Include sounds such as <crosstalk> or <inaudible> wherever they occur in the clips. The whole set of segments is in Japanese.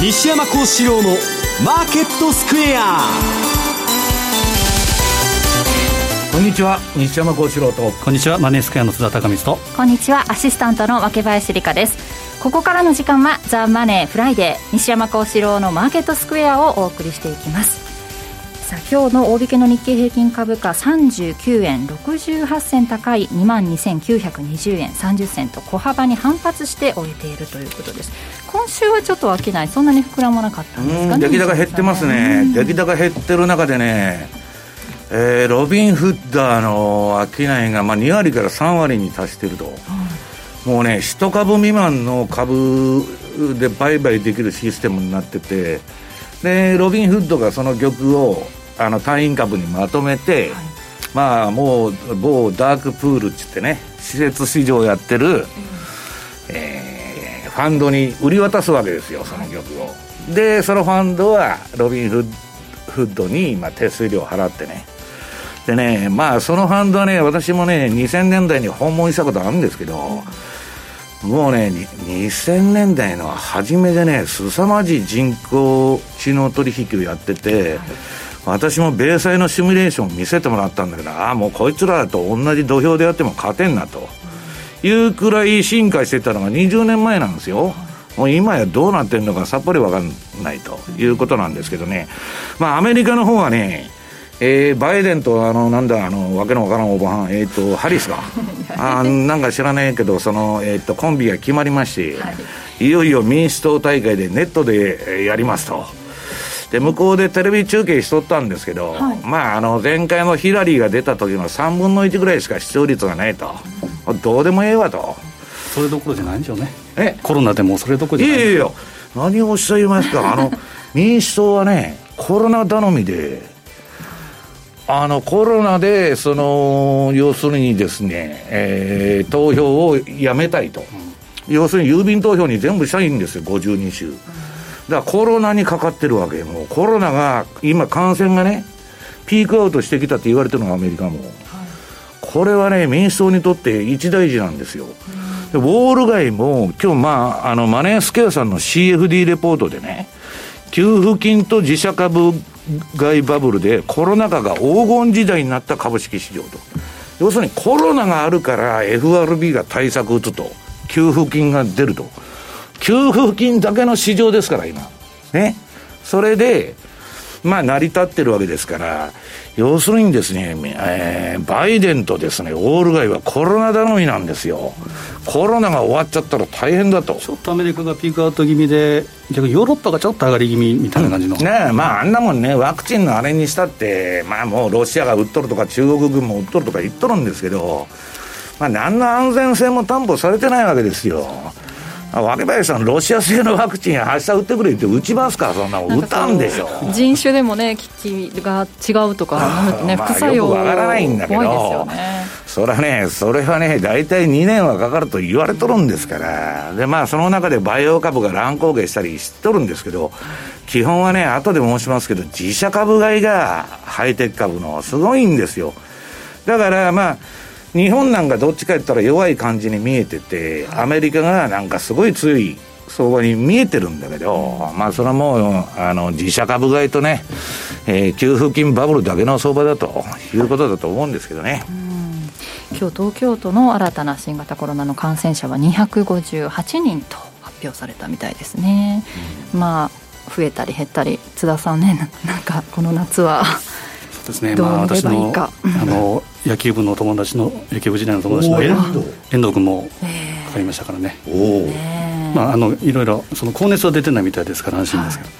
西山孝四郎のマーケットスクエア。こんにちは。西山孝四郎と。こんにちは。マネースクエアの津田隆光と。こんにちは。アシスタントの若林理香です。ここからの時間はザ・マネーフライデー西山孝四郎のマーケットスクエアをお送りしていきますさあ今日の大引けの日経平均株価39円68銭高い2万2920円30銭と小幅に反発して終えているということです。今週はちょっと商い。そんなに膨らまなかったんですかね出来高減ってますね。出来高減ってる中でねえー、ロビン・フッダーの商いが、まあ、2割から3割に達してると、もうね1株未満の株で売買できるシステムになっててでロビン・フッドがその玉をあの単位株にまとめて、はい、まあもう某ダークプールっつってね施設市場やってる、うん、えー、ファンドに売り渡すわけですよその玉を。でそのファンドはロビンフッドに、まあ、手数料払ってね。でねまあそのファンドはね私もね2000年代に訪問したことあるんですけど、もうね2000年代の初めでね凄まじい人工知能取引をやってて、はい私も米債のシミュレーション見せてもらったんだけどああもうこいつらと同じ土俵でやっても勝てんなと。いうくらい進化してたのが20年前なんですよ。もう今やどうなってるのかさっぱり分かんないと。いうことなんですけどね、まあ、アメリカの方はね、えー、バイデンとあのなんだあのわけのわからんおばはん、えーと、ハリスが。<laughs> あなんか知らないけどその、えーと、コンビが決まりまして、はい、いよいよ民主党大会でネットでやりますと。で向こうでテレビ中継しとったんですけど、はい、まああの前回のヒラリーが出た時の3分の1ぐらいしか視聴率がないと、うん、どうでもええわと。それどころじゃないんでしょうね。え？コロナでもそれどころじゃないいやいや何をおっしゃいますか？<laughs> あの民主党はねコロナ頼みであのコロナでその要するにですね、えー、投票をやめたいと、うん、要するに郵便投票に全部したいんですよ52州、うんだからコロナにかかってるわけもうコロナが今感染がねピークアウトしてきたって言われてるのがアメリカも、はい、これはね民主党にとって一大事なんですよ、でウォール街も今日まああのマネースケアさんの CFD レポートでね給付金と自社株買いバブルでコロナ禍が黄金時代になった株式市場と。要するにコロナがあるから FRB が対策打つと給付金が出ると給付金だけの市場ですから、今。ね。それで、まあ、成り立ってるわけですから、要するにですね、えー、バイデンとですね、オール街はコロナ頼みなんですよ。コロナが終わっちゃったら大変だと。ちょっとアメリカがピークアウト気味で、逆にヨーロッパがちょっと上がり気味みたいな感じの。うん、ねまあ、あんなもんね、ワクチンのあれにしたって、まあもうロシアが売っとるとか、中国軍も売っとるとか言っとるんですけど、まあ、何の安全性も担保されてないわけですよ。若林さん、ロシア製のワクチン、発射打ってくれって打ちますか、そんな打たんでしょ。人種でもね、効きが違うとか、ね、副作用、わからないんだけど、ね、それはね、それはね、大体2年はかかると言われとるんですから、でまあ、その中でバイオ株が乱高下したりしとるんですけど、基本はね、後で申しますけど、自社株買いがハイテク株のすごいんですよ。だからまあ日本なんかどっちか言ったら弱い感じに見えてて、アメリカがなんかすごい強い相場に見えてるんだけど、まあ、それはもう、あの、自社株買いとね、えー、給付金バブルだけの相場だということだと思うんですけどね。今日東京都の新たな新型コロナの感染者は258人と発表されたみたいですね、うん、まあ増えたり減ったり津田さんね <laughs> なんかこの夏はですね、まあ、私のあの野球部の友達の野球部時代の友達の遠藤。君もかかりましたからね、まあ、あのいろいろその高熱は出てないみたいですから安心ですけど、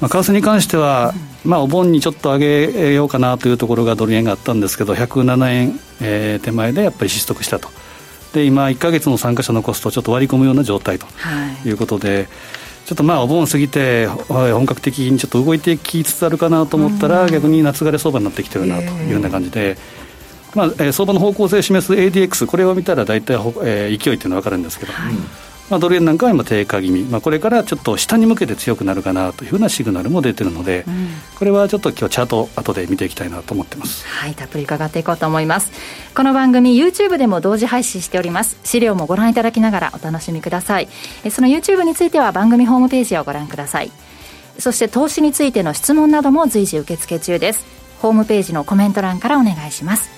まあ、為替に関しては、まあ、お盆にちょっと上げようかなというところがドル円があったんですけど107円、えー、手前でやっぱり失速したと。で今1か月の参加者のコストをちょっと割り込むような状態とい。うことで、はいちょっとまあお盆過ぎて本格的にちょっと動いてきつつあるかなと思ったら、逆に夏枯れ相場になってきてるなというような感じで。まあえー、相場の方向性を示す ADX、これを見たら大体、えー、勢いっていうのは分かるんですけど、はい、まあ、ドル円なんかは今低下気味、まあ、これからちょっと下に向けて強くなるかなというふうなシグナルも出てるので、うん、これはちょっと今日チャート後で見ていきたいなと思ってます。はいたっぷり伺っていこうと思います。この番組 YouTube でも同時配信しております。資料もご覧いただきながらお楽しみください。その YouTube については番組ホームページをご覧ください。そして投資についての質問なども随時受付中です。ホームページのコメント欄からお願いします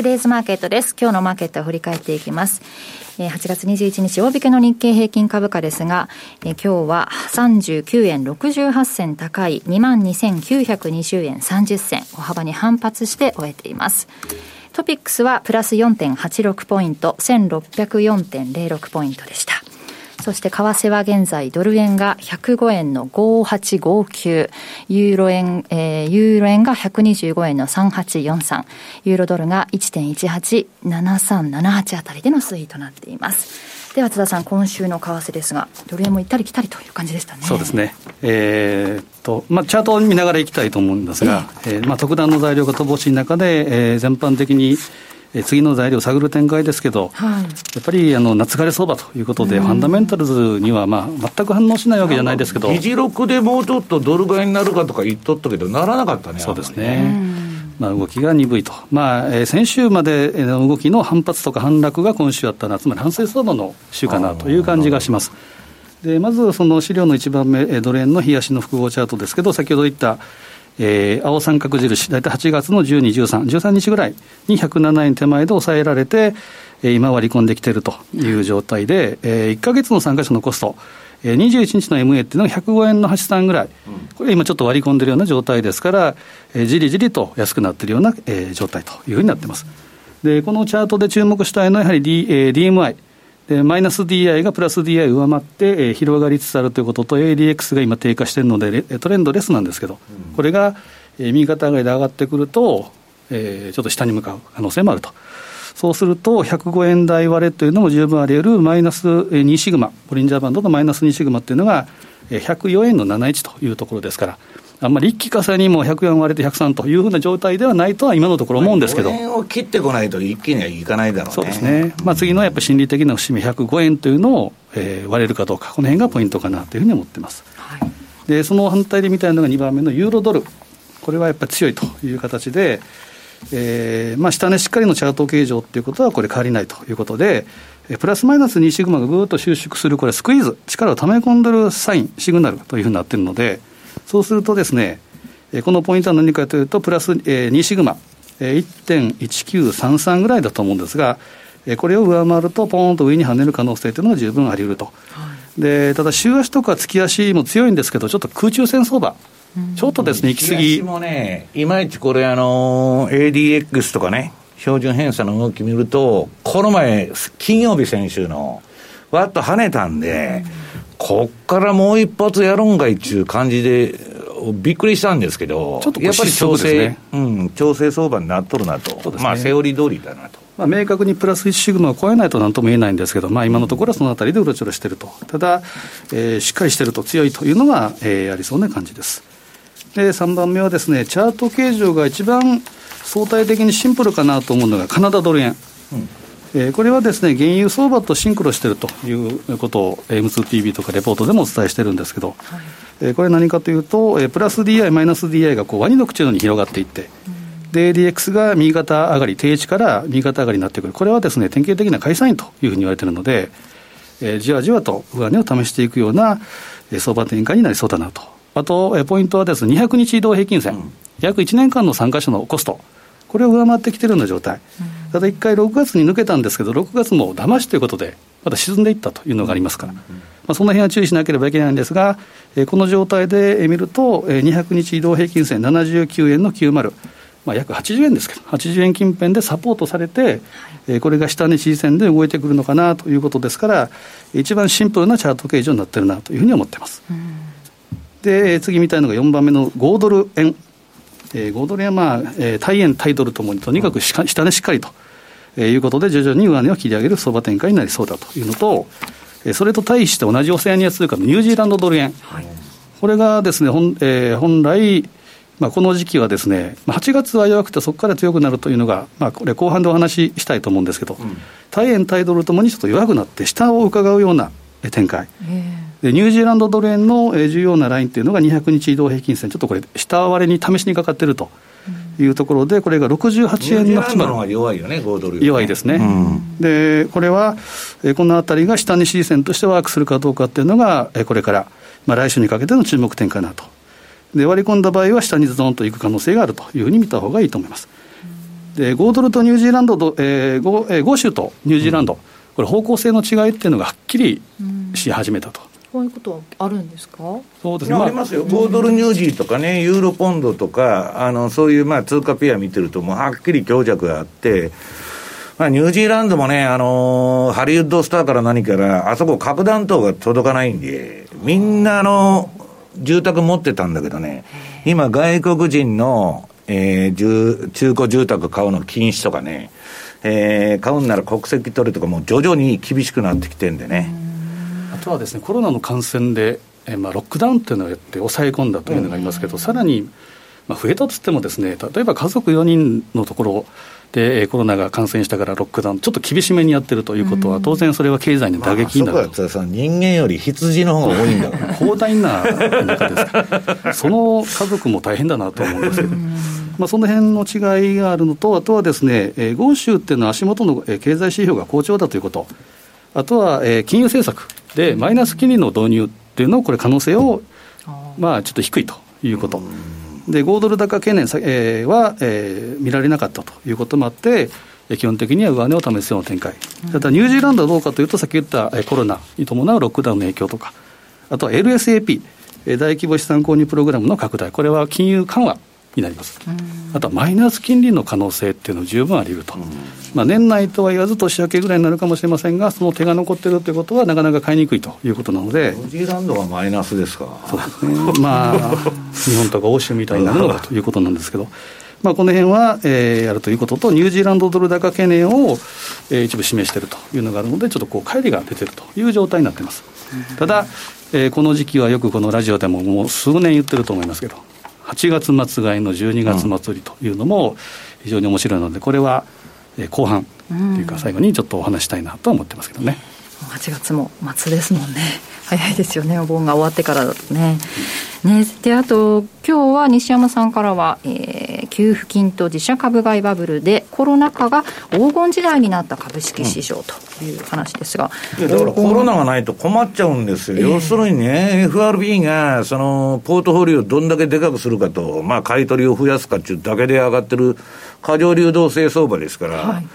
トゥデイズマーケットです。今日のマーケットを振り返っていきます。8月21日、大引けの日経平均株価ですが、今日は39円68銭高い22,920円30銭、小幅に反発して終えています。トピックスはプラス4.86ポイント、1604.06ポイントでした。そして為替は現在ドル円が105円の5859、ユーロ円、えー、ユーロ円が125円の3843、ユーロドルが1.187378あたりでの推移となっています。では津田さん、今週の為替ですが、ドル円も行ったり来たりという感じでしたね。そうですね。えー、っと、まあ、チャートを見ながらいきたいと思うんですが、えー、えー、まあ、特段の材料が乏しい中で、えー、全般的にえ次の材料を探る展開ですけど、はい、やっぱりあの夏枯れ相場ということで、ファンダメンタルズには、まあ、全く反応しないわけじゃないですけど、議事録でもうちょっとドル買いになるかとか言っとったけど、ならなかったね、そうですね。まあ、動きが鈍いと、まあえー、先週までの動きの反発とか反落が今週あったのは、つまり反省相場の週かなという感じがします。でまずその資料の1番目、ドル円の冷やしの複合チャートですけど、先ほど言った、えー、青三角印、大体8月の12、13、13日ぐらいに107円手前で抑えられて、えー、今割り込んできているという状態で、えー、1か月の参加者のコスト、えー、21日の MA っていうのが105円の83ぐらい、これ今ちょっと割り込んでるような状態ですから、えー、じりじりと安くなってるような、えー、状態というふうになってます。で、このチャートで注目したいのはやはり、D えー、DMI。でマイナス DI がプラス DI 上回って、えー、広がりつつあるということと、ADX が今低下しているので、トレンドレスなんですけど、うん、これが、えー、右肩上がりで上がってくると、えー、ちょっと下に向かう可能性もあると。そうすると、105円台割れというのも十分あり得るマイナス2シグマ、ボリンジャーバンドのマイナス2シグマというのが、104円の71というところですから、あんまり一気化さにも100円割れて103というふうな状態ではないとは今のところ思うんですけど。円を切ってこないと一気にはいかないだろうね。そうですね。まあ次のやっぱり心理的な節目105円というのを、えー、割れるかどうか、この辺がポイントかなというふうに思ってます。はい、で、その反対で見たいのが2番目のユーロドル。これはやっぱり強いという形で、えーまあ、下値しっかりのチャート形状ということはこれ変わりないということで、プラスマイナス2シグマがぐーっと収縮する、これスクイーズ、力を溜め込んでるサイン、シグナルというふうになっているので、そうするとですね、このポイントは何かというと、プラス2シグマ、1.1933ぐらいだと思うんですが、これを上回ると、ポーンと上に跳ねる可能性というのは十分あり得ると、はい、でただ、週足とか月足も強いんですけど、ちょっと空中戦相場、ちょっとですね、行き過ぎ。もね、いまいちこれ、あの ADX とかね、標準偏差の動き見ると、この前、金曜日先週の、わっと跳ねたんで、こっからもう一発やるんかいっちゅう感じで、びっくりしたんですけど、やっぱり調整、ね、うん、調整相場になっとるなと、ね、まあ、セオリー通りだなと。まあ、明確にプラス1シグマを超えないとなんとも言えないんですけど、まあ、今のところはそのあたりでうろちょろしてると、ただ、えー、しっかりしてると強いというのが、えー、ありそうな感じです。で3番目はですね、チャート形状が一番相対的にシンプルかなと思うのがカナダドル円。うんえー、これはですね、原油相場とシンクロしているということを M2TV とかレポートでもお伝えしてるんですけど、はい、えー、これ何かというと、えー、プラス DI、マイナス DI がこうワニの口のように広がっていって、うん、で、DX が右肩上がり、定位置から右肩上がりになってくる。これはですね、典型的な解散因というふうに言われているので、えー、じわじわと上値を試していくような、えー、相場展開になりそうだなと。あと、えー、ポイントはですね、200日移動平均線、うん、約1年間の参加者のコスト。これを上回ってきてるような状態、ただ一回6月に抜けたんですけど、6月も騙しということで、また沈んでいったというのがありますから、まあ、その辺は注意しなければいけないんですが、えー、この状態で見ると、えー、200日移動平均線79円の90、まあ、約80円ですけど、80円近辺でサポートされて、えー、これが下値支持線で動いてくるのかなということですから、一番シンプルなチャート形状になってるなというふうに思ってます。で次見たいのが4番目の5ドル円えー、5ドルや、まあえー、大円、タイドルともにとにかくしか下値しっかりと、えー、いうことで、徐々に上値を切り上げる相場展開になりそうだというのと、えー、それと対して同じオセアニア通貨のニュージーランドドル円、はい、これがですね、本,、えー、本来、まあ、この時期はですね、8月は弱くて、そこから強くなるというのが、まあ、これ、後半でお話ししたいと思うんですけど、うん、大円、タイドルともにちょっと弱くなって、下を伺うような展開。でニュージーランドドル円の重要なラインというのが200日移動平均線、ちょっとこれ、下割れに試しにかかっているというところで、これが68円の8丸。弱いよね、5ドル、弱いですね。うん、で、これは、このあたりが下に支持線としてワークするかどうかっていうのが、これから、まあ、来週にかけての注目点かなと。で、割り込んだ場合は下にズドンといく可能性があるというふうに見た方がいいと思います。で、5ドルとニュージーランド、えー、5, えー、5州とニュージーランド、これ方向性の違いっていうのがはっきりし始めたと。こういうことはあるんですか？そうですね、まあ、ありますよ、5ドルニュージーとかね、ユーロポンドとか、あのそういうまあ通貨ペア見てると、もうはっきり強弱があって、まあ、ニュージーランドもね、あのー、ハリウッドスターから何から、あそこ核弾頭が届かないんで、みんなあの、住宅持ってたんだけどね、今外国人の、えー、中古住宅買うの禁止とかね、えー、買うんなら国籍取るとか、もう徐々に厳しくなってきてんでね。とはですねコロナの感染で、えー、まあ、ロックダウンというのをやって抑え込んだというのがありますけど、さらに、まあ、増えたとしてもですね例えば家族4人のところでコロナが感染したからロックダウン、ちょっと厳しめにやってるということは、当然それは経済に打撃になる、まあ、そ人間より羊の方が多いんだ。から広大な中ですから。<laughs> その家族も大変だなと思うんですけど。まあ、その辺の違いがあるのと、あとはですね、えー、豪州っていうのは足元の経済指標が好調だということ、あとは、えー、金融政策で、マイナス金利の導入っていうのを、これ、可能性を、まあ、ちょっと低いということ。で、5ドル高懸念えー、は、えー、見られなかったということもあって、基本的には上値を試すような展開、ただニュージーランドはどうかというと、さっき言ったコロナに伴うロックダウンの影響とか、あとは LSAP、大規模資産購入プログラムの拡大、これは金融緩和になります。あとはマイナス金利の可能性っていうのは十分あり得ると。まあ、年内とは言わず年明けぐらいになるかもしれませんが、その手が残っているということは、なかなか買いにくいということなので、ニュージーランドはマイナスですか、そうですね、まあ、<laughs> 日本とか欧州みたいになるのかということなんですけど。まあ、この辺は、えー、やるということと、ニュージーランドドル高懸念を、えー、一部示しているというのがあるので、ちょっとこう、乖離が出ているという状態になっています。ただ、えー、この時期はよくこのラジオでももう数年言ってると思いますけど、8月末買いの12月末売りというのも非常に面白いので、これは後半というか、最後にちょっとお話したいなと思ってますけどね。8月も末ですもんね。早いですよね、お盆が終わってからだとね。ねであと、今日は西山さんからは、えー、給付金と自社株買いバブルで、コロナ禍が黄金時代になった株式市場という話ですが、うん、だからコロナがないと困っちゃうんですよ、えー、要するにね、FRB がそのポートフォリオをどんだけでかくするかと、まあ、買い取りを増やすかっていうだけで上がってる過剰流動性相場ですから。はい。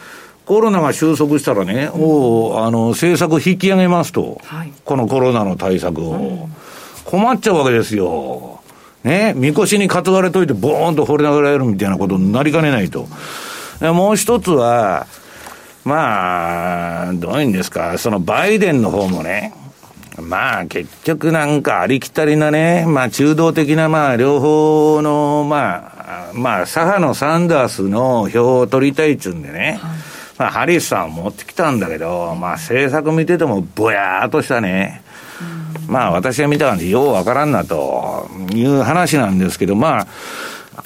コロナが収束したらね、うん、おあの政策引き上げますと、はい、このコロナの対策を、うん、困っちゃうわけですよ。ね、みこしに担がれといて、ボーンと掘りながらやるみたいなことになりかねないと。もう一つは、まあ、どういうんですか、そのバイデンの方もね、まあ結局なんかありきたりなね、まあ中道的なまあ両方のまあ、まあ左派のサンダースの票を取りたいっちゅうんでね、はいまあ、ハリスさん持ってきたんだけど、まあ、政策見ててもぼやーっとしたね、まあ、私が見た感じ、ようわからんなという話なんですけど、まあ、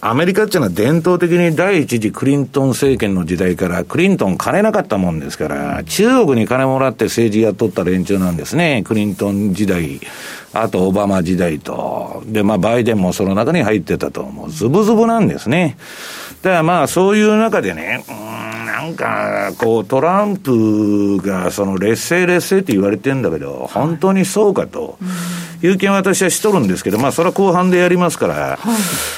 アメリカっていうのは伝統的に第一次クリントン政権の時代からクリントン金なかったもんですから、中国に金もらって政治やっとった連中なんですね。クリントン時代、あとオバマ時代と。で、まあバイデンもその中に入ってたと。もうズブズブなんですね。だからまあそういう中でね、うんなんか、こう、トランプが、その、劣勢劣勢って言われてるんだけど、本当にそうかと。いう見方私はしとるんですけど、まあ、それは後半でやりますから、はい、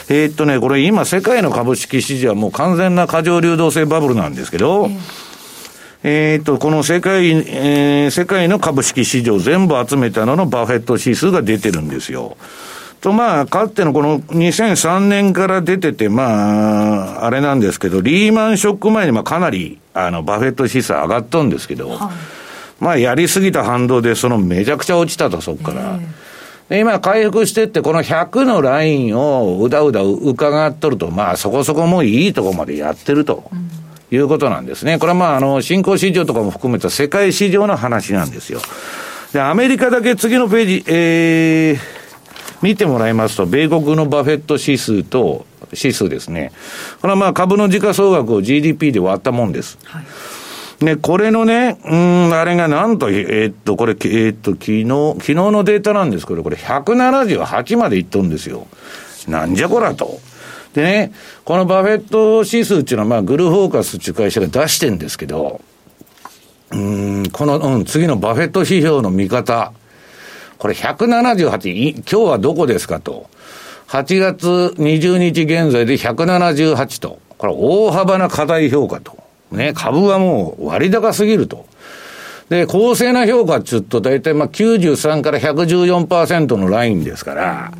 えー、っとね、これ今、世界の株式市場はもう完全な過剰流動性バブルなんですけど、えー、っと、この世界、えー、世界の株式市場全部集めたののバフェット指数が出てるんですよ。と、まあ、かつてのこの2003年から出てて、まあ、あれなんですけど、リーマンショック前にまあかなり、あの、バフェット指数上がったんですけど、はい、まあ、やりすぎた反動で、そのめちゃくちゃ落ちたと、そこから。で今、回復してって、この100のラインをうだうだ伺っとると、まあ、そこそこもういいとこまでやってると。いうことなんですね。これはまあ、あの、新興市場とかも含めた世界市場の話なんですよ。で、アメリカだけ次のページ、えー、見てもらいますと、米国のバフェット指数と、指数ですね。これはまあ株の時価総額を GDP で割ったもんです。はいね、これのね、うん、あれがなんと、えー、っと、これ、えー、っと、昨日、昨日のデータなんですけど、これ178までいっとるんですよ。なんじゃこらと。でね、このバフェット指数っていうのは、まあ、 GuruFocus っていう会社が出してんですけど、うん、この、うん、次のバフェット指標の見方。これ178、今日はどこですかと。8月20日現在で178と。これ大幅な過大評価と。ね、株はもう割高すぎると。で、公正な評価っつうと大体まあ93から114%のラインですから、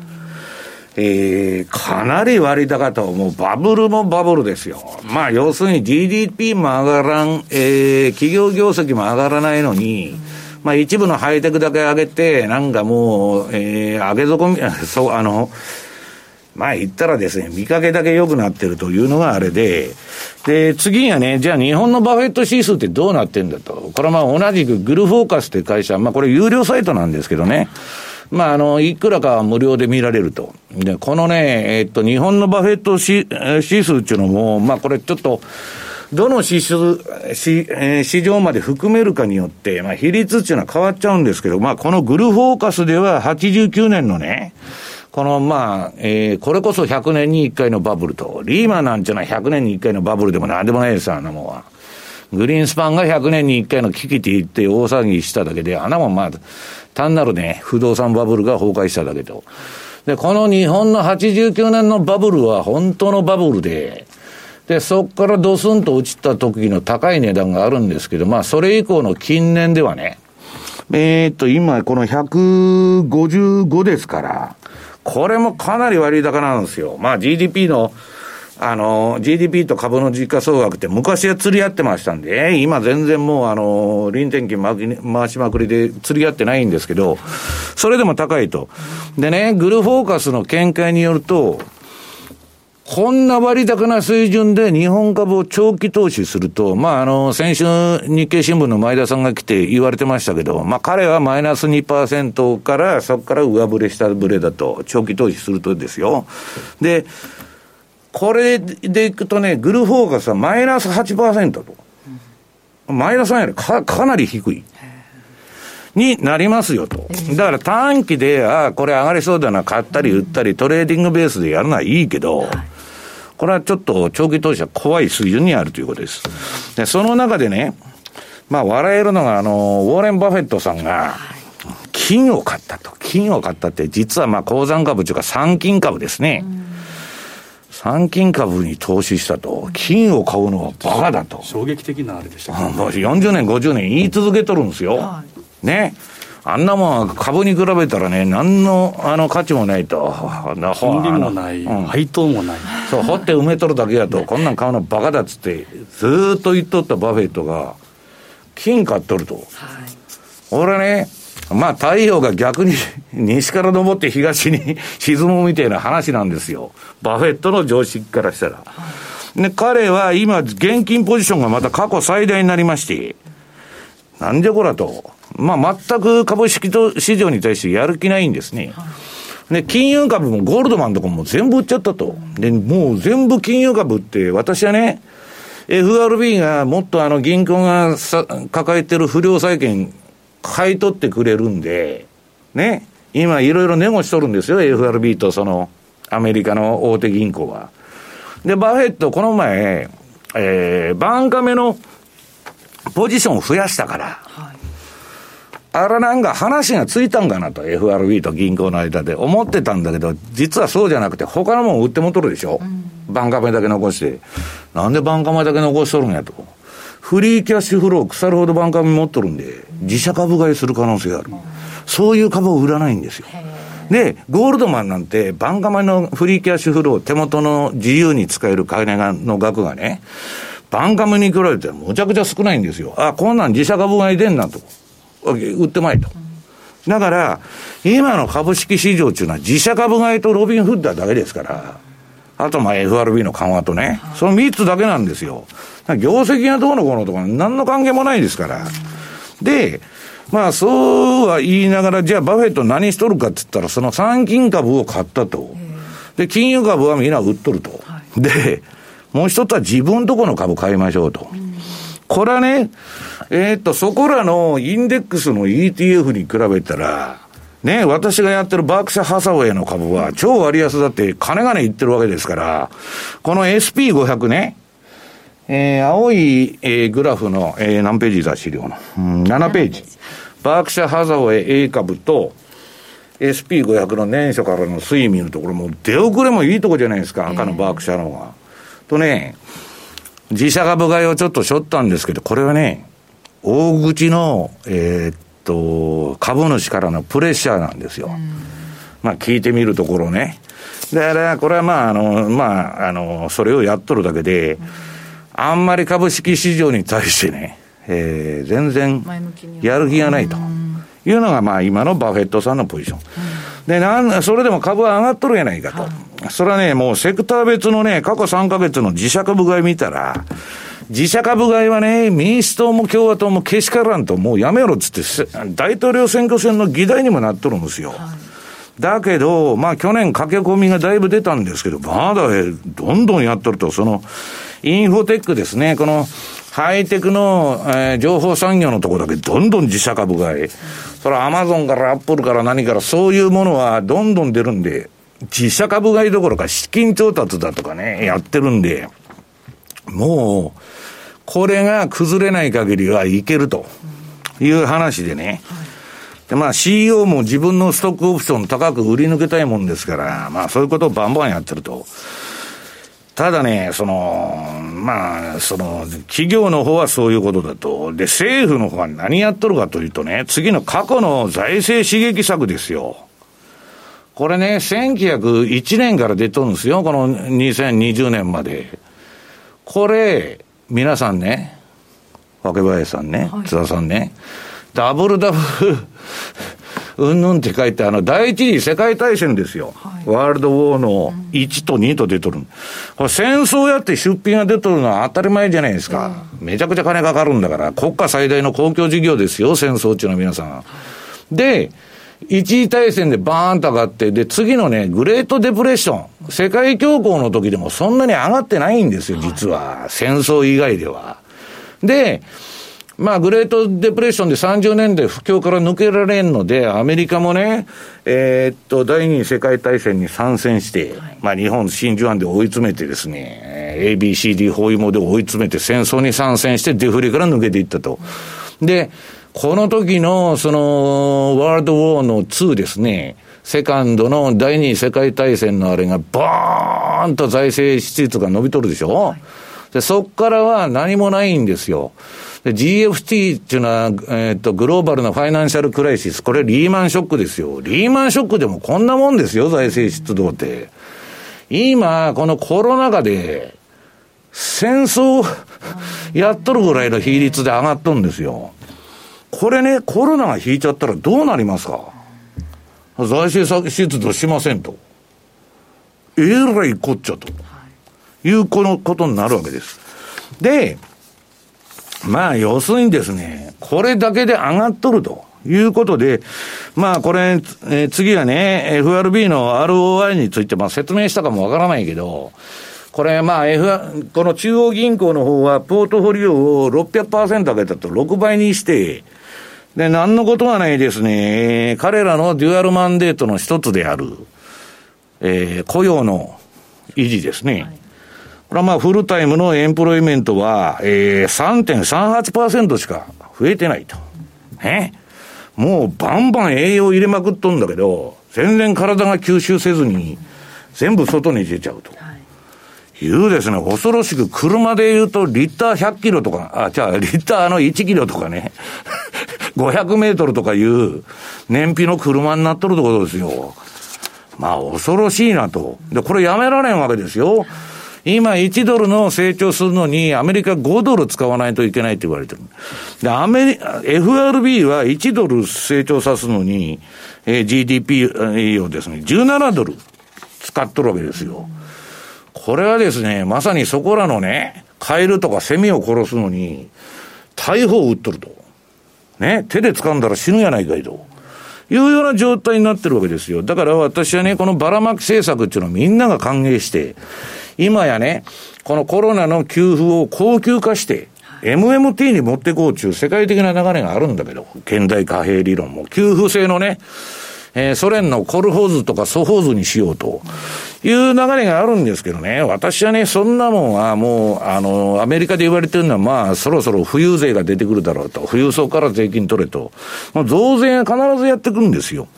えー、かなり割高と、もうバブルもバブルですよ。まあ要するに GDP も上がらん、えー、企業業績も上がらないのに、まあ一部のハイテクだけ上げて、なんかもう、えー、上げ底、<laughs> そう、あの、まあ言ったらですね、見かけだけ良くなってるというのがあれで、で、次はね、じゃあ日本のバフェット指数ってどうなってんだと。これはまあ同じく GuruFocus って会社、まあこれ有料サイトなんですけどね。まあ、あの、いくらかは無料で見られると。で、このね、えっと、日本のバフェット指数っていうのも、まあこれちょっと、どの指数、市、えー、市場まで含めるかによって、まあ、比率っていうのは変わっちゃうんですけど、まあ、この GuruFocus では89年のね、この、まあ、えー、これこそ100年に1回のバブルと、リーマンなんていうのは100年に1回のバブルでもなんでもないです、あんなもんは。グリーンスパンが100年に1回の危機って言って大騒ぎしただけで、あんなもんまあ、単なるね、不動産バブルが崩壊しただけと。で、この日本の89年のバブルは本当のバブルで、で、そこからドスンと落ちた時の高い値段があるんですけど、まあ、それ以降の近年ではね、えー、っと、今、この155ですから、これもかなり割高なんですよ。まあ、GDP の、あの、GDP と株の実価総額って昔は釣り合ってましたんで、今全然もうあの、臨転機回しまくりで釣り合ってないんですけど、それでも高いと。でね、グルフォーカスの見解によると、こんな割高な水準で日本株を長期投資すると、まあ、あの、先週日経新聞の前田さんが来て言われてましたけど、まあ、彼はマイナス2%から、そこから上振れ下振れだと、長期投資するとですよ。で、これでいくとね、 GuruFocus はマイナス8%と。マイナス3よりかかなり低い。になりますよと。だから短期で、ああ、これ上がりそうだな、買ったり売ったり、トレーディングベースでやるのはいいけど、これはちょっと長期投資は怖い水準にあるということです。で、その中でね、まあ、笑えるのが、あの、ウォーレン・バフェットさんが、金を買ったと。金を買ったって、実はまあ、鉱山株というか、三金株ですね。三金株に投資したと、金を買うのはバカだと。衝撃的なあれでした、ね。40年、50年言い続けとるんですよ。はい、ね。あんなもん株に比べたらね、何のあの価値もないと。金利もない、うん、配当もない。そう、掘って埋めとるだけやと、こんなん買うのバカだっつって、ずっと言っとったバフェットが、金買っとると。はい、俺ね、まあ太陽が逆に <laughs> 西から昇って東に <laughs> 沈むみたいな話なんですよ。バフェットの常識からしたら。で、彼は今、現金ポジションがまた過去最大になりまして、なんでこらと。まあ、全く株式市場に対してやる気ないんですね。で、金融株もゴールドマンとかも全部売っちゃったと。で、もう全部金融株って、私はね、FRB がもっとあの銀行が抱えてる不良債権買い取ってくれるんで、ね、今いろいろネゴしとるんですよ、FRB とそのアメリカの大手銀行は。で、バフェット、この前、えー、バンカメのポジションを増やしたから、はい、あらなんか話がついたんかなと、FRB と銀行の間で思ってたんだけど、実はそうじゃなくて、他のもん売ってもとるでしょ、うん、バンカメだけ残して。なんでバンカメだけ残しとるんやと。フリーキャッシュフロー腐るほどバンカメ持っとるんで、自社株買いする可能性がある。そういう株を売らないんですよ。で、ゴールドマンなんて、バンカメのフリーキャッシュフロー、手元の自由に使える金がの額がね、バンカメに比べてむちゃくちゃ少ないんですよ。あ、こんなん自社株買いでんなと。売ってまいと。だから、今の株式市場っていうのは自社株買いとロビンフッダーだけですから、あとまあ FRB の緩和とね、その3つだけなんですよ。業績がどうのこうのとか何の関係もないですから。で、まあそうは言いながら、じゃあバフェット何しとるかって言ったら、その参金株を買ったと。で、金融株はみんな売っとると。で、もう一つは自分とこの株買いましょうと。これはね、えー、っと、そこらのインデックスの ETF に比べたら、ね、私がやってるバークシャ・ハサウェイの株は超割安だって金がね言ってるわけですから、この SP500 ね、えー、青い、えー、グラフの、えー、何ページだ、資料の？うん、7ページ。バークシャ・ハザウェイ A 株と、SP500 の年初からの推移見ると、これも出遅れもいいとこじゃないですか、赤のバークシャの方が。とね、自社株買いをちょっとしょったんですけど、これはね、大口の、えー、っと、株主からのプレッシャーなんですよ。まあ聞いてみるところね。だから、これはまあ、あの、まあ、あの、それをやっとるだけで、あんまり株式市場に対してね、えー、全然やる気がないというのが、まあ、今のバフェットさんのポジション。で、なんそれでも株は上がっとるやないかと。それはね、もうセクター別のね、過去3ヶ月の自社株買い見たら、自社株買いはね、民主党も共和党もけしからんと、もうやめろっつって、大統領選挙戦の議題にもなっとるんですよ。だけど、まあ去年駆け込みがだいぶ出たんですけど、まだどんどんやっとると、その、インフォテックですね、この、ハイテクの、えー、情報産業のところだけどんどん自社株買い。それはアマゾンからアップルから何からそういうものはどんどん出るんで、自社株買いどころか資金調達だとかね、やってるんで、もう、これが崩れない限りはいけるという話でね。で、まあ CEO も自分のストックオプション高く売り抜けたいもんですから、まあそういうことをバンバンやってると。ただね、その、まあ、その、企業の方はそういうことだと。で、政府の方は何やっとるかというとね、次の過去の財政刺激策ですよ。これね、1901年から出とるんですよ、この2020年まで。これ、皆さんね、若林さんね、はい、津田さんね、ダブルダブル <laughs> うんぬんって書いて、あの、第一次世界大戦ですよ。はい、ワールドウォーの1と2と出とる。これ戦争やって出費が出とるのは当たり前じゃないですか。めちゃくちゃ金かかるんだから、国家最大の公共事業ですよ、戦争っていうのは皆さん。で、一次大戦でバーンと上がって、で、次のね、グレートデプレッション。世界恐慌の時でもそんなに上がってないんですよ、実は。戦争以外では。で、まあ、グレートデプレッションで30年で不況から抜けられんので、アメリカもね、えー、っと、第二次世界大戦に参戦して、はい、まあ、日本真珠湾で追い詰めてですね、ABCD 包囲網で追い詰めて戦争に参戦してデフレから抜けていったと。で、この時の、その、ワールドウォーの2ですね、セカンドの第二次世界大戦のあれが、バーンと財政支出が伸びとるでしょ、はい、で、そっからは何もないんですよ。で、GFT っていうのは、えっ、と、グローバルなファイナンシャルクライシス。これリーマンショックですよ。リーマンショックでもこんなもんですよ、財政出動って。今、このコロナ禍で、戦争やっとるぐらいの比率で上がっとるんですよ。これね、コロナが引いちゃったらどうなりますか？財政出動しませんと。えらいこっちゃと。いうこのことになるわけです。で、まあ、要するにですね、これだけで上がっとると。いうことで、まあこれ、えー、次はね、FRB の ROI についてまあ説明したかもわからないけど、これまあ F、この中央銀行の方はポートフォリオを600%上げたと6倍にして、で、何のことはないですね、彼らのデュアルマンデートの一つである、えー、雇用の維持ですね。はいこれはまあフルタイムのエンプロイメントは、えー、3.38%しか増えてないと。ね。もうバンバン栄養入れまくっとんだけど、全然体が吸収せずに、全部外に出ちゃうと。いうですね、恐ろしく車で言うと、リッター100キロとか、あ、じゃあ、リッターの1キロとかね、500メートルとかいう燃費の車になっとるってことですよ。まあ、恐ろしいなと。で、これやめられんわけですよ。今1ドルの成長するのに、アメリカ5ドル使わないといけないって言われてる。で、アメリ、FRB は1ドル成長さすのに、えー、GDP をですね、17ドル使っとるわけですよ。これはですね、まさにそこらのね、カエルとかセミを殺すのに、大砲を撃っとると。ね、手で掴んだら死ぬやないかいと。いうような状態になってるわけですよ。だから私はね、このばらまき政策っていうのをみんなが歓迎して、今やね、このコロナの給付を高級化して、MMT に持っていこうという世界的な流れがあるんだけど、現代貨幣理論も、給付制のね、えー、ソ連のコルホーズとかソホーズにしようと。いう流れがあるんですけどね、私はね、そんなもんはもう、あの、アメリカで言われてるのは、まあ、そろそろ富裕税が出てくるだろうと、富裕層から税金取れと、まあ増税は必ずやってくるんですよ。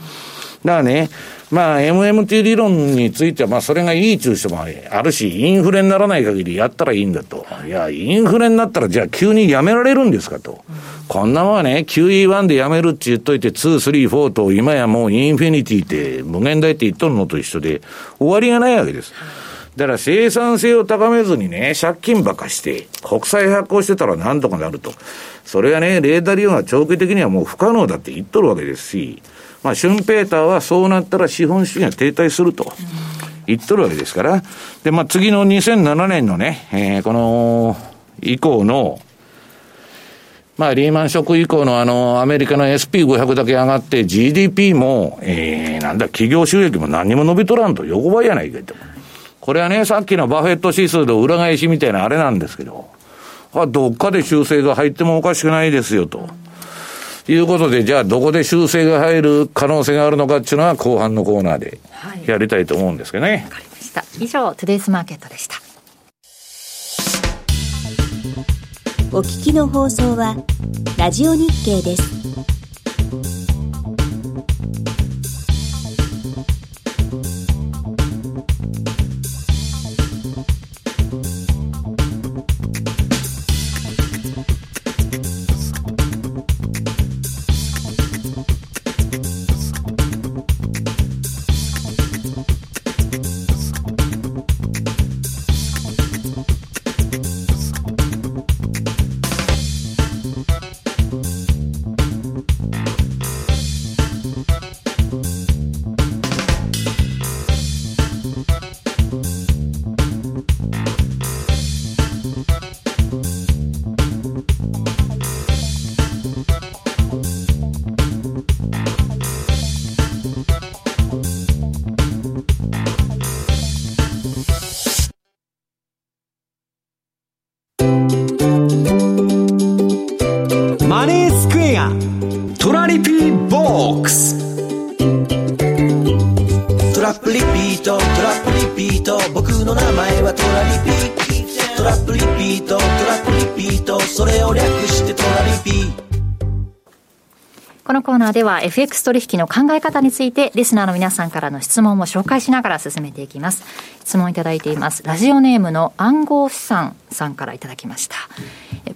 だからね、まあ、MMT 理論については、まあ、それがいい中人もあるし、インフレにならない限りやったらいいんだと。いや、インフレになったら、じゃあ急にやめられるんですかと。こんなもんはね、QE1 でやめるって言っといて、2、3、4と、今やもうインフィニティって無限大って言っとるのと一緒で、終わりがないわけです。だから生産性を高めずにね、借金ばっかして、国債発行してたらなんとかなると。それがね、レーダー利用が長期的にはもう不可能だって言っとるわけですし、まあ、シュンペーターはそうなったら資本主義が停滞すると。言っとるわけですから。で、まあ、次の2007年のね、えー、この、以降の、まあ、リーマンショック以降のあの、アメリカの SP500 だけ上がって GDP も、えー、なんだ、企業収益も何にも伸びとらんと、横ばいやないかと。これはね、さっきのバフェット指数の裏返しみたいなあれなんですけど、どっかで修正が入ってもおかしくないですよと。いうことで、じゃあどこで修正が入る可能性があるのかっていうのは後半のコーナーでやりたいと思うんですけどね。わ、はい、かりました。以上、トゥデイズマーケットでした。お聞きの放送は、ラジオ日経です。では FX 取引の考え方についてリスナーの皆さんからの質問も紹介しながら進めていきます。質問いただいています。ラジオネームの暗号資産さんからいただきました。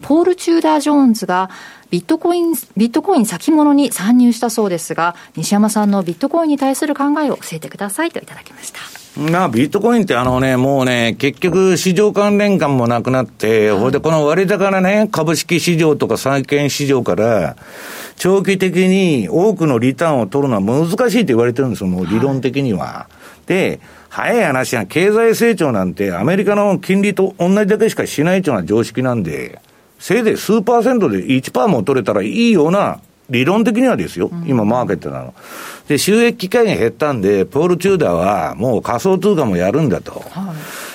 ポール・チューダー・ジョーンズがビットコイン、ビットコイン先物に参入したそうですが、西山さんのビットコインに対する考えを教えてくださいといただきました。まあ、ビットコインってあのね、もうね、結局市場関連感もなくなって、ほ、はいでこの割高なね、株式市場とか債券市場から、長期的に多くのリターンを取るのは難しいと言われてるんですよ、もう理論的には。はい、で、早い話は経済成長なんてアメリカの金利と同じだけしかしないというのは常識なんで、せいぜい数パーセントで1%も取れたらいいような、理論的にはですよ、今マーケットなの。で、収益機会が減ったんで、ポール・チューダーはもう仮想通貨もやるんだと。は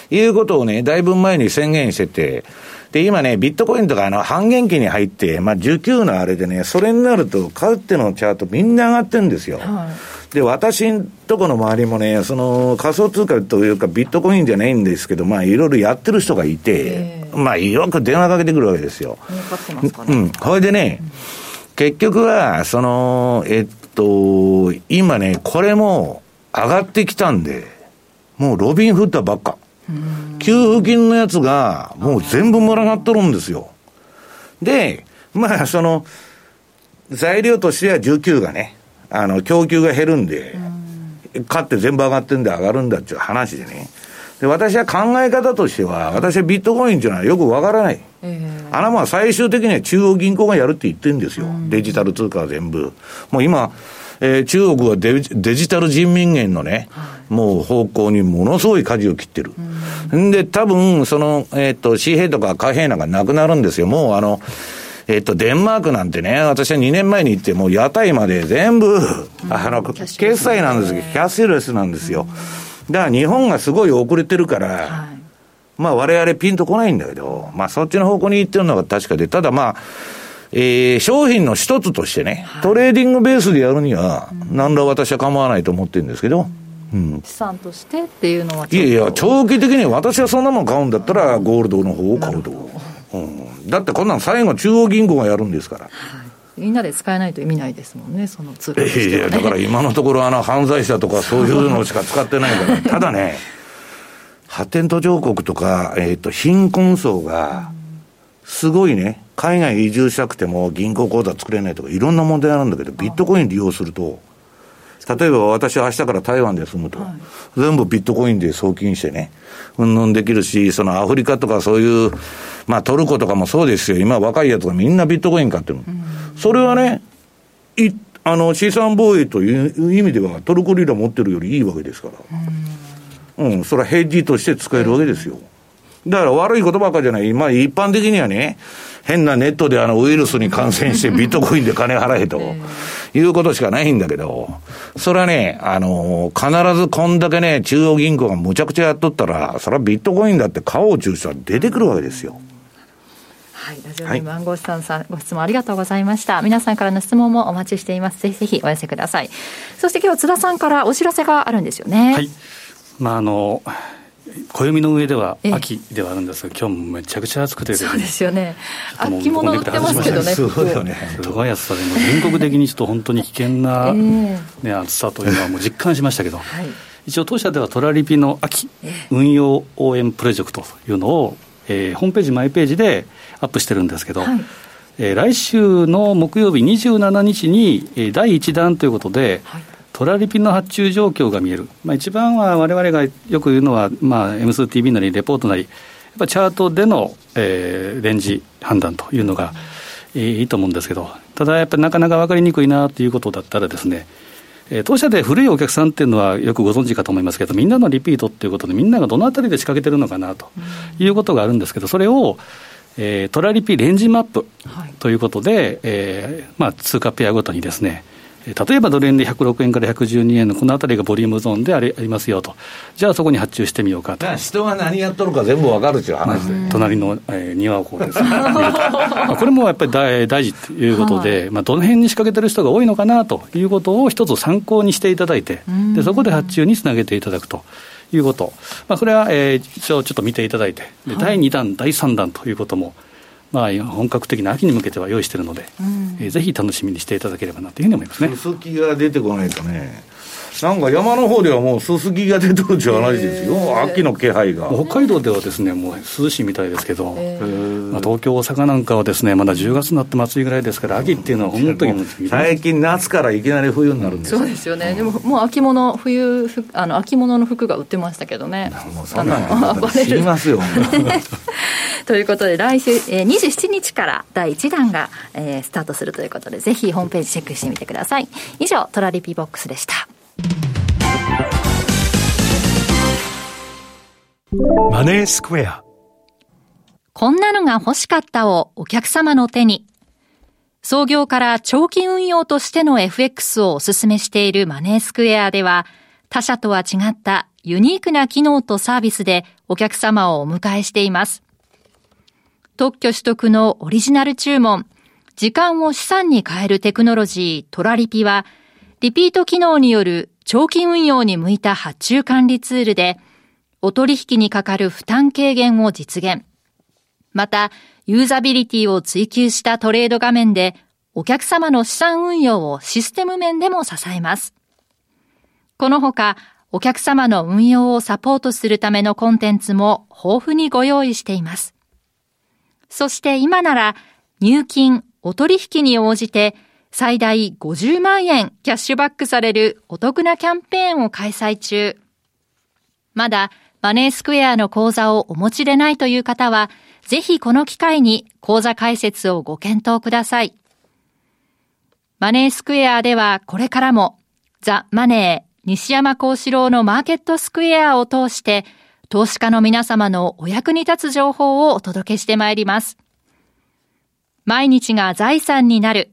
い、いうことをね、だいぶ前に宣言してて、で、今ね、ビットコインとかあの半減期に入って、まあ19のあれでね、それになると、買うってのチャートみんな上がってるんですよ。はいで、私んとこの周りもね、その仮想通貨というかビットコインじゃないんですけど、まあいろいろやってる人がいて、まあよく電話かけてくるわけですよ。うん。これでね、うん、結局は、その、えっと、今ね、これも上がってきたんで、もうロビンフッタばっか。給付金のやつが、もう全部群がっとるんですよ。で、まあ、その、材料としては19がね、あの、供給が減るんで、買って全部上がってんで上がるんだっていう話でね。で、私は考え方としては、私はビットコインっていうのはよくわからない。えー、あのまあ最終的には中央銀行がやるって言ってるんですよ。デジタル通貨は全部。もう今、えー、中国はデデジタル人民元のね、はい、もう方向にものすごい舵を切ってる。んで、多分、その、えっ、ー、と、紙幣とか貨幣なんかなくなるんですよ。もうあの、えっと、デンマークなんてね、私は2年前に行って、もう屋台まで全部、あの、決済なんですけど、キャッシュレスなんですよ。だから日本がすごい遅れてるから、はい、まあ我々ピンとこないんだけど、まあそっちの方向に行ってるのが確かで、ただまあ、えー、商品の一つとしてね、トレーディングベースでやるには、何ら私は構わないと思ってるんですけど、うん、資産としてっていうのはいやいや、長期的に私はそんなもん買うんだったら、ゴールドの方を買うと。うん、だってこんなん最後中央銀行がやるんですから。みんなで使えないと意味ないですもんね、そのツール、ね、いやいや、だから今のところ、あの犯罪者とか <laughs> そういうのしか使ってないから、ただね、発展途上国とか、えっ、ー、と、貧困層が、すごいね、海外移住したくても銀行口座作れないとか、いろんな問題あるんだけど、ビットコイン利用すると、例えば私は明日から台湾で住むと、はい、全部ビットコインで送金してね、うんぬんできるし、そのアフリカとかそういう、まあトルコとかもそうですよ。今若いやつがみんなビットコイン買ってる。うん、それはね、い、あの、資産防衛という意味ではトルコリラ持ってるよりいいわけですから。うん、うん、それはヘッジとして使えるわけですよ。だから悪いことばっかじゃない。まあ一般的にはね、変なネットであのウイルスに感染して <laughs> ビットコインで金払えと、いうことしかないんだけど、それはね、あの、必ずこんだけね、中央銀行がむちゃくちゃやっとったら、それはビットコインだって買おう中人は出てくるわけですよ。はい、ラジオネーム暗号資産さん、ご質問ありがとうございました。皆さんからの質問もお待ちしています。ぜひぜひお寄せください。そして今日津田さんからお知らせがあるんですよね。はい。まああの暦の上では秋ではあるんですが、今日もめちゃくちゃ暑くて、そうですよね、秋物売ってますけどね、そうよね。高安さでも全国的にちょっと本当に危険な、ね、暑さというのはもう実感しましたけど、はい、一応、当社ではトラリピの秋、運用応援プロジェクトというのを、えー、ホームページ、マイページでアップしてるんですけど、はい、えー、来週の木曜日27日に、えー、第1弾ということで、はいトラリピの発注状況が見える、まあ、一番はわれわれがよく言うのは、まあ、M2TV なりレポートなり、やっぱチャートでの、えー、レンジ判断というのが、いいと思うんですけど、ただやっぱりなかなか分かりにくいなということだったらですね、え、当社で古いお客さんっていうのはよくご存知かと思いますけど、みんなのリピートっていうことで、みんながどのあたりで仕掛けてるのかなということがあるんですけど、それを、えー、トラリピレンジマップということで、はい、えー、まあ、通貨ペアごとにですね、例えばドル円で106円から112円のこのあたりがボリュームゾーンでありますよと、じゃあそこに発注してみようかと。人が何やっとるか全部わかるっていう話で、まあ、隣の、えー、庭をこうですね、<laughs> まあ、これもやっぱり大大事ということで、はい、まあ、どの辺に仕掛けてる人が多いのかなということを一つ参考にしていただいて、でそこで発注につなげていただくと。いうこと、まあ、これは、えー、一応ちょっと見ていただいて、で第2弾、第3弾ということも、まあ、本格的な秋に向けては用意しているので、うん、えー、ぜひ楽しみにしていただければなというふうに思いますね。すすきが出てこないとね。なんか山の方ではもうすすきが出てるじゃないですよ、秋の気配が。北海道ではですね、もう涼しいみたいですけど、まあ、東京、大阪なんかはですね、まだ10月になって暑いぐらいですから、秋っていうのは本当に最近、夏からいきなり冬になるんです、そうですよね、でももう秋物、冬あの秋物の服が売ってましたけどね、もうそんなの知りますよ。<laughs> ということで、来週、えー、27日から第1弾が、えー、スタートするということで、ぜひホームページチェックしてみてください。以上、トラリピボックスでした。マネースクエアこんなのが欲しかったをお客様の手に。創業から長期運用としての FX をお勧めしているマネースクエアでは、他社とは違ったユニークな機能とサービスでお客様をお迎えしています。特許取得のオリジナル注文、時間を資産に変えるテクノロジートラリピは、リピート機能による長期運用に向いた発注管理ツールで、お取引にかかる負担軽減を実現。また、ユーザビリティを追求したトレード画面で、お客様の資産運用をシステム面でも支えます。このほか、お客様の運用をサポートするためのコンテンツも豊富にご用意しています。そして今なら、入金、お取引に応じて、最大50万円キャッシュバックされるお得なキャンペーンを開催中。まだマネースクエアの講座をお持ちでないという方は、ぜひこの機会に講座開設をご検討ください。マネースクエアではこれからもザ・マネー西山幸四郎のマーケットスクエアを通して、投資家の皆様のお役に立つ情報をお届けしてまいります。毎日が財産になる。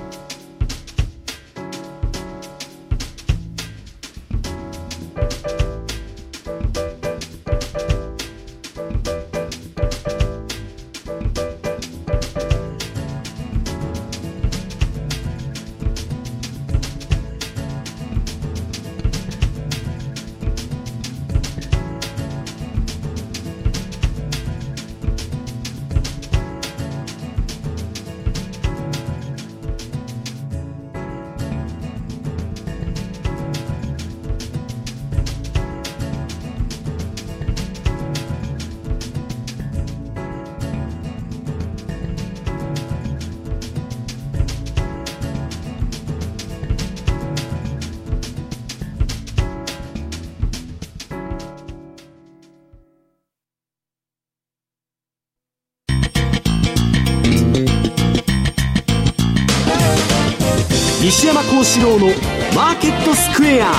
山幸四郎のマーケットスクエア。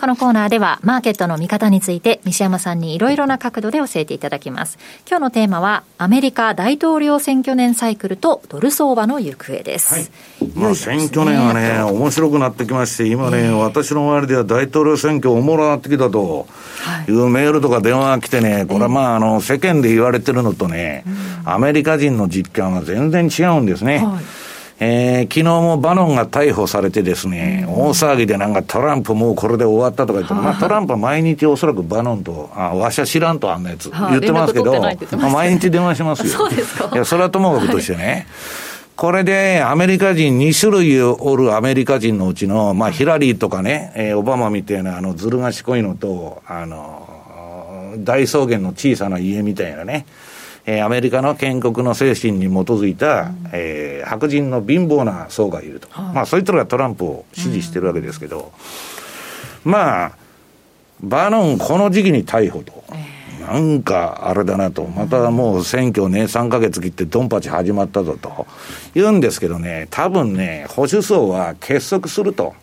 このコーナーではマーケットの見方について西山さんにいろいろな角度で教えていただきます。今日のテーマはアメリカ大統領選挙年サイクルとドル相場の行方です。はい、まあ選挙年はね、面白くなってきまして、今ね、えー、私の周りでは大統領選挙おもろなってきたと。い。うメールとか電話が来てね、これはまああの世間で言われてるのとね、アメリカ人の実感は全然違うんですね。はいえー、昨日もバノンが逮捕されてですね、うん、大騒ぎでなんかトランプもうこれで終わったとか言って、まあトランプは毎日おそらくバノンと、あ、わしは知らんとあんなやつ言ってますけど、まあ、毎日電話しますよ。そうですか。いや、それはともかくとしてね、はい。これでアメリカ人2種類おるアメリカ人のうちの、まあヒラリーとかね、えー、オバマみたいなあのずる賢いのと、あの、大草原の小さな家みたいなね、えー、アメリカの建国の精神に基づいた、うん、えー、白人の貧乏な層がいると、はい、まあ、そういったのがトランプを支持してるわけですけど、うん、まあ、バノン、この時期に逮捕と。なんかあれだなと、またもう選挙ね、3か月切ってドンパチ始まったぞと。言うんですけどね、多分ね、保守層は結束すると。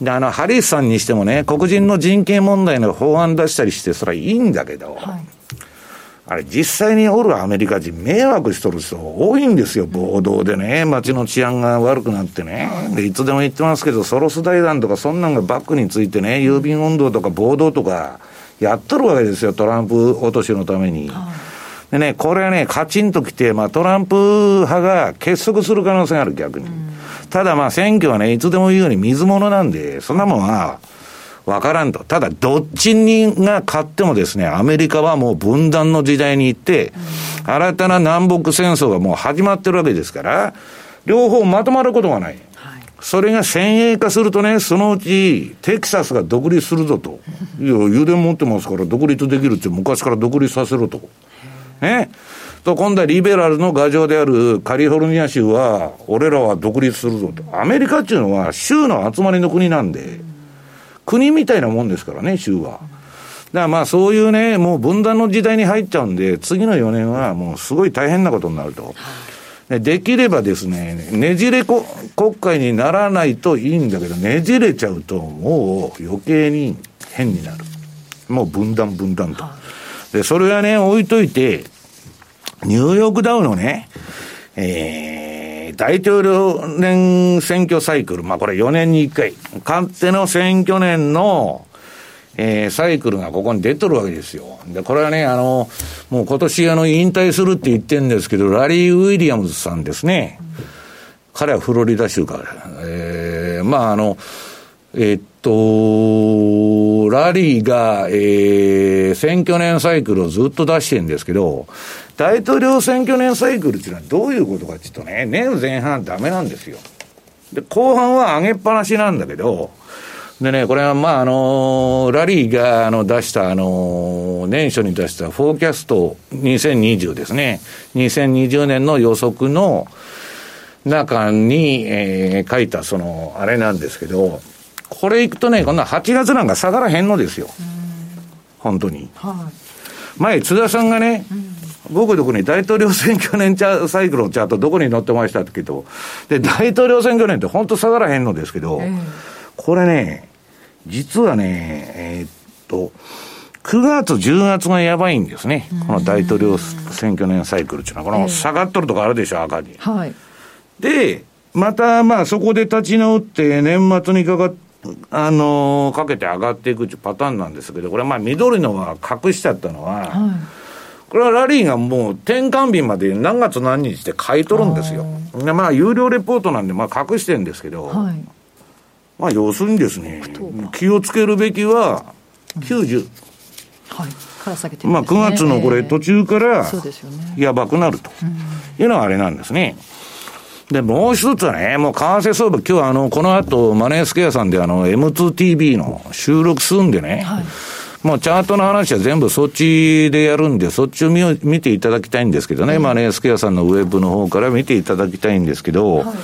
で、あの、ハリスさんにしてもね、黒人の人権問題の法案出したりして、それはいいんだけど、はいあれ、実際におるアメリカ人、迷惑しとる人多いんですよ、暴動でね、街の治安が悪くなってね。で、いつでも言ってますけど、ソロス財団とか、そんなんがバックについてね、郵便運動とか暴動とか、やっとるわけですよ、トランプ落としのために。でね、これはね、カチンときて、まあ、トランプ派が結束する可能性がある、逆に。ただまあ、選挙はね、いつでも言うように水物なんで、そんなもんは、わからんと。ただ、どっちにが勝ってもですね、アメリカはもう分断の時代に行って、新たな南北戦争がもう始まってるわけですから、両方まとまることがない。それが先鋭化するとね、そのうちテキサスが独立するぞと。いや、油田持ってますから独立できるって昔から独立させろと。ね。と、今度はリベラルの牙城であるカリフォルニア州は、俺らは独立するぞと。アメリカっていうのは州の集まりの国なんで、国みたいなもんですからね、州は。だからまあそういうね、もう分断の時代に入っちゃうんで、次の4年はもうすごい大変なことになると。できればですね、ねじれ国会にならないといいんだけど、ねじれちゃうともう余計に変になる。もう分断分断と。で、それはね、置いといて、ニューヨークダウのね、えー、大統領年選挙サイクル、まあこれ4年に1回、勝手の選挙年の、えー、サイクルがここに出とるわけですよ。で、これはね、あの、もう今年あの、引退するって言ってるんですけど、ラリー・ウィリアムズさんですね。彼はフロリダ州から。えー、まああの、え、っと、ラリーが、えー、選挙年サイクルをずっと出してるんですけど、大統領選挙年サイクルっていうのはどういうことかっていうとね、年前半ダメなんですよ。で、後半は上げっぱなしなんだけど、でね、これはまあ、あのラリーがあの出した、あの年初に出したフォーキャスト2020ですね。2020年の予測の中に、えー、書いた、その、あれなんですけど、これいくとね、こんな8月なんか下がらへんのですよ。本当に。はい、前、津田さんがね、僕どこに大統領選挙年チャサイクルのチャートどこに載ってましたって言うと、で、大統領選挙年って本当下がらへんのですけど、えー、これね、実はね、えー、っと、9月、10月がやばいんですね。この大統領選挙年サイクルっていうのは、この下がっとるとこあるでしょ、赤に。はい。で、また、まあ、そこで立ち直って、年末にかかって、あのー、かけて上がっていくパターンなんですけど、これまあ緑のが隠しちゃったのは、はい、これはラリーがもう転換日まで何月何日って買い取るんですよ。でまあ有料レポートなんでまあ隠してるんですけど、はい、まあ要するにですね、気をつけるべきは90。はい。から下げて、ね、まあ9月のこれ途中からやばくなると。いうのはあれなんですね。で、もう一つはね、もう為替相場、今日あの、この後、マネースケアさんであの、M2TV の収録するんでね、はい、もうチャートの話は全部そっちでやるんで、そっちを見見ていただきたいんですけどね、マネースケアさんのウェブの方から見ていただきたいんですけど、はい、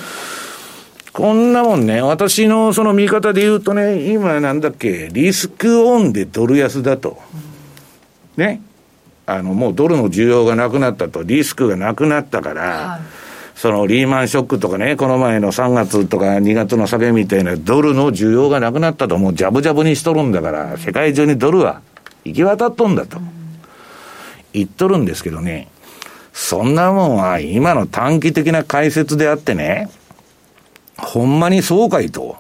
こんなもんね、私のその見方で言うとね、今なんだっけ、リスクオンでドル安だと。うん、ね。あの、もうドルの需要がなくなったと、リスクがなくなったから、はいそのリーマンショックとかね、この前の3月とか2月の下げみたいなドルの需要がなくなったと、もうジャブジャブにしとるんだから、世界中にドルは行き渡っとんだと。言っとるんですけどね、そんなもんは今の短期的な解説であってね、ほんまにそうかいと。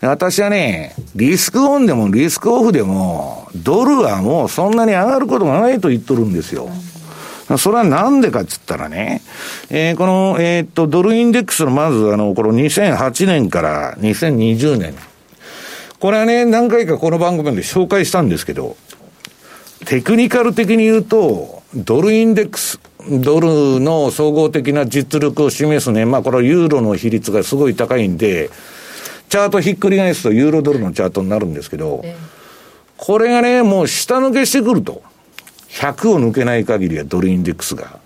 私はね、リスクオンでもリスクオフでも、ドルはもうそんなに上がることがないと言っとるんですよ。それはなんでかっつったらね、えー、この、えー、っと、ドルインデックスのまず、あの、この2008年から2020年。これはね、何回かこの番組で紹介したんですけど、テクニカル的に言うと、ドルインデックス、ドルの総合的な実力を示すね、まあこれはユーロの比率がすごい高いんで、チャートひっくり返すとユーロドルのチャートになるんですけど、これがね、もう下抜けしてくると。100を抜けない限りはドルインデックスが。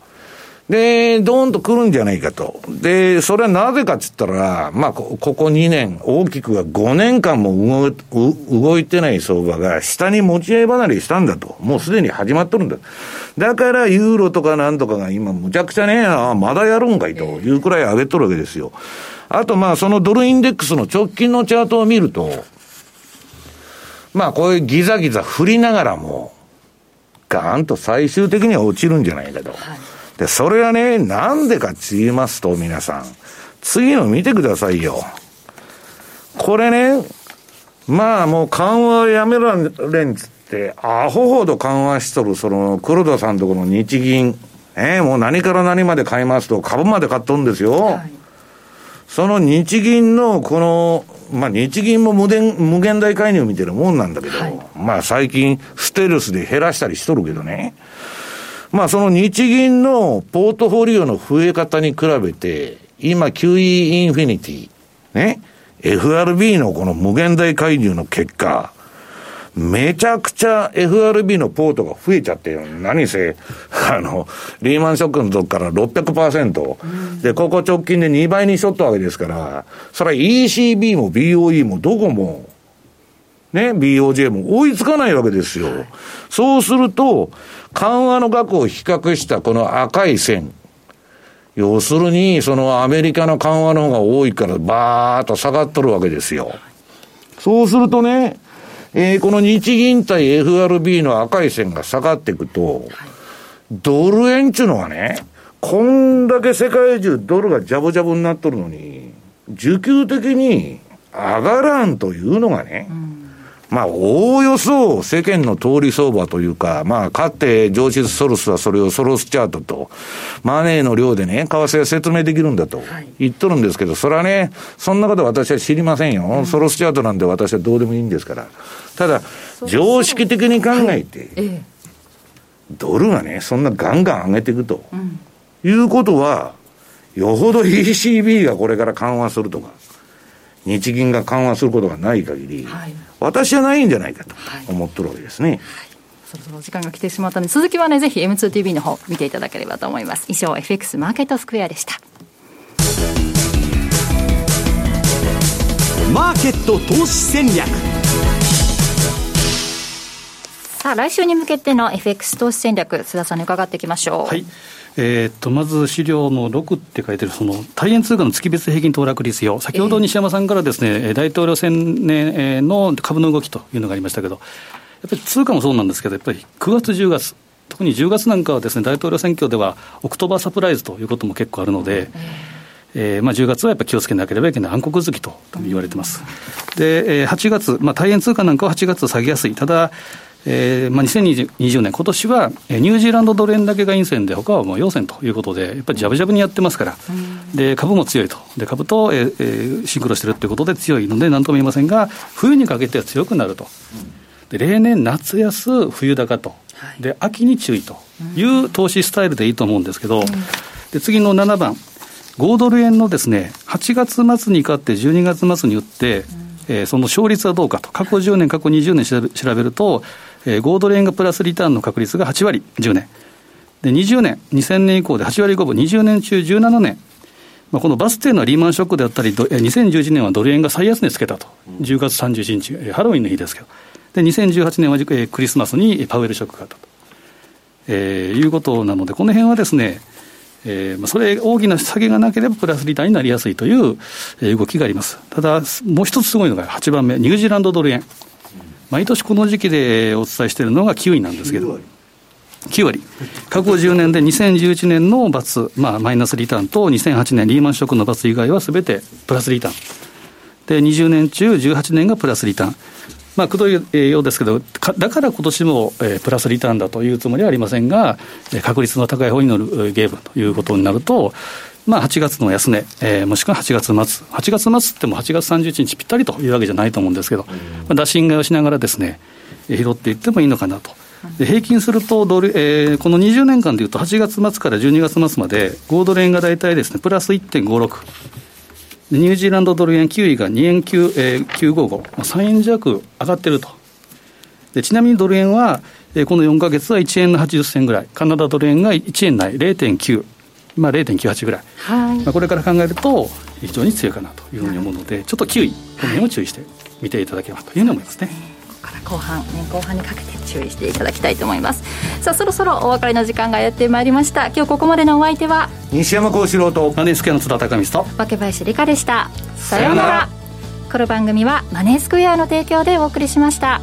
で、ドーンと来るんじゃないかと。で、それはなぜかっつったら、まあ、ここ2年、大きくは5年間も動いてない相場が下に持ち合い離れしたんだと。もうすでに始まっとるんだ。だから、ユーロとかなんとかが今、むちゃくちゃね、まだやるんかいというくらい上げとるわけですよ。あと、まあ、そのドルインデックスの直近のチャートを見ると、まあ、こういうギザギザ振りながらも、ガーンと最終的には落ちるんじゃないかと。はい、で、それはね、なんでかって言いますと、皆さん、次の見てくださいよ。これね、まあもう緩和やめられんつって、アホほど緩和しとる、その黒田さんとこの日銀、えー、もう何から何まで買いますと、株まで買っとるんですよ。はい、その日銀のこのまあ日銀も無限無限大介入みたいなもんなんだけど、はい、まあ最近ステルスで減らしたりしとるけどね。まあその日銀のポートフォリオの増え方に比べて、今 QE インフィニティ、ね、FRB のこの無限大介入の結果、めちゃくちゃ FRB のポートが増えちゃって何せ、あの、リーマンショックの時から600%、うん、で、ここ直近で2倍にしょったわけですから、それは ECB も BOE もどこも、ね、BOJ も追いつかないわけですよ。そうすると、緩和の額を比較したこの赤い線、要するに、そのアメリカの緩和の方が多いから、バーっと下がっとるわけですよ。そうするとね、えー、この日銀対 FRB の赤い線が下がっていくと、ドル円っていうのはね、こんだけ世界中ドルがジャブジャブになっとるのに、需給的に上がらんというのがね、うん。まあ、おおよそ世間の通り相場というか、まあ、かって上質ソルスはそれをソロスチャートと、マネーの量でね、為替が説明できるんだと言っとるんですけど、それはね、そんなこと私は知りませんよ。うん、ソロスチャートなんで私はどうでもいいんですから。ただ、常識的に考えて、ドルがね、そんなガンガン上げていくと、いうことは、よほど ECB がこれから緩和するとか、日銀が緩和することがない限り、はい、私はないんじゃないかと思ってるわけですね。はいそろそろ時間が来てしまったので、続きはね、ぜひ M2TV の方見ていただければと思います。以上、FX マーケットスクエアでした。マーケット投資戦略さあ、来週に向けての FX 投資戦略、須田さんに伺っていきましょう。はいえー、っとまず資料の6って書いてる、その大円通貨の月別平均騰落率よ、先ほど西山さんからですね、えー、大統領選、ね、の株の動きというのがありましたけど、やっぱり通貨もそうなんですけど、やっぱり9月、10月、特に10月なんかはですね、大統領選挙では、オクトバーサプライズということも結構あるので、えーまあ、10月はやっぱり気をつけなければいけない暗黒月と言われてます。で、えー、8月、まあ、大円通貨なんかは8月下げやすい。ただ、えーまあ、2020年、今年はニュージーランドドル円だけが陰線で、他はもう陽線ということで、やっぱりじゃぶじゃぶにやってますから、で株も強いと、で株と、えーえー、シンクロしてるということで強いので、なんとも言いませんが、冬にかけては強くなると、で例年、夏安、冬高と、で秋に注意と。いう投資スタイルでいいと思うんですけど、で次の7番、5ドル円のですね8月末に買って、12月末に売って、えー、その勝率はどうかと、過去10年、過去20年調べると、えー、5ドル円がプラスリターンの確率が8割、10年。で、20年、2000年以降で8割5分、20年中17年。まあ、このバスっていうのリーマンショックであったり、2011年はドル円が最安値つけたと。10月31日、えー、ハロウィンの日ですけど。で、2018年は、えー、クリスマスにパウエルショックがあったと。えー、いうことなので、この辺はですね、えー、それ、大きな下げがなければプラスリターンになりやすいという、動きがあります。ただ、もう一つすごいのが8番目、ニュージーランドドル円。毎年この時期でお伝えしているのが9位なんですけど、9割、過去10年で2011年の罰、まあ、マイナスリターンと2008年リーマンショックの罰以外はすべてプラスリターン。で、20年中18年がプラスリターン。まあ、くどいようですけど、だから今年も、えー、プラスリターンだというつもりはありませんが、確率の高い方に乗るゲームということになると、まあ、8月の安値、えー、もしくは8月末、8月末っても8月31日ぴったりというわけじゃないと思うんですけど、まあ、打診買いをしながらですね、拾っていってもいいのかなと。で平均するとドル、えー、この20年間でいうと、8月末から12月末まで、5ドル円が大体ですね、プラス1.56。ニュージーランドドル円9位が2円9、えー、955、まあ、3円弱上がってると。でちなみにドル円は、えー、この4か月は1円の80銭ぐらい、カナダドル円が1円内0.9、まあ、0.98ぐらい、はい。まあ、これから考えると非常に強いかなというふうに思うので、ちょっと9位、この辺を注意して見ていただければというふうに思いますね。から後半年後半にかけて注意していただきたいと思います。さあそろそろお別れの時間がやってまいりました。今日ここまでのお相手は西山幸四郎とマネースクエアの津田隆美と若林理香でした。さようなら。この番組はマネースクエアの提供でお送りしました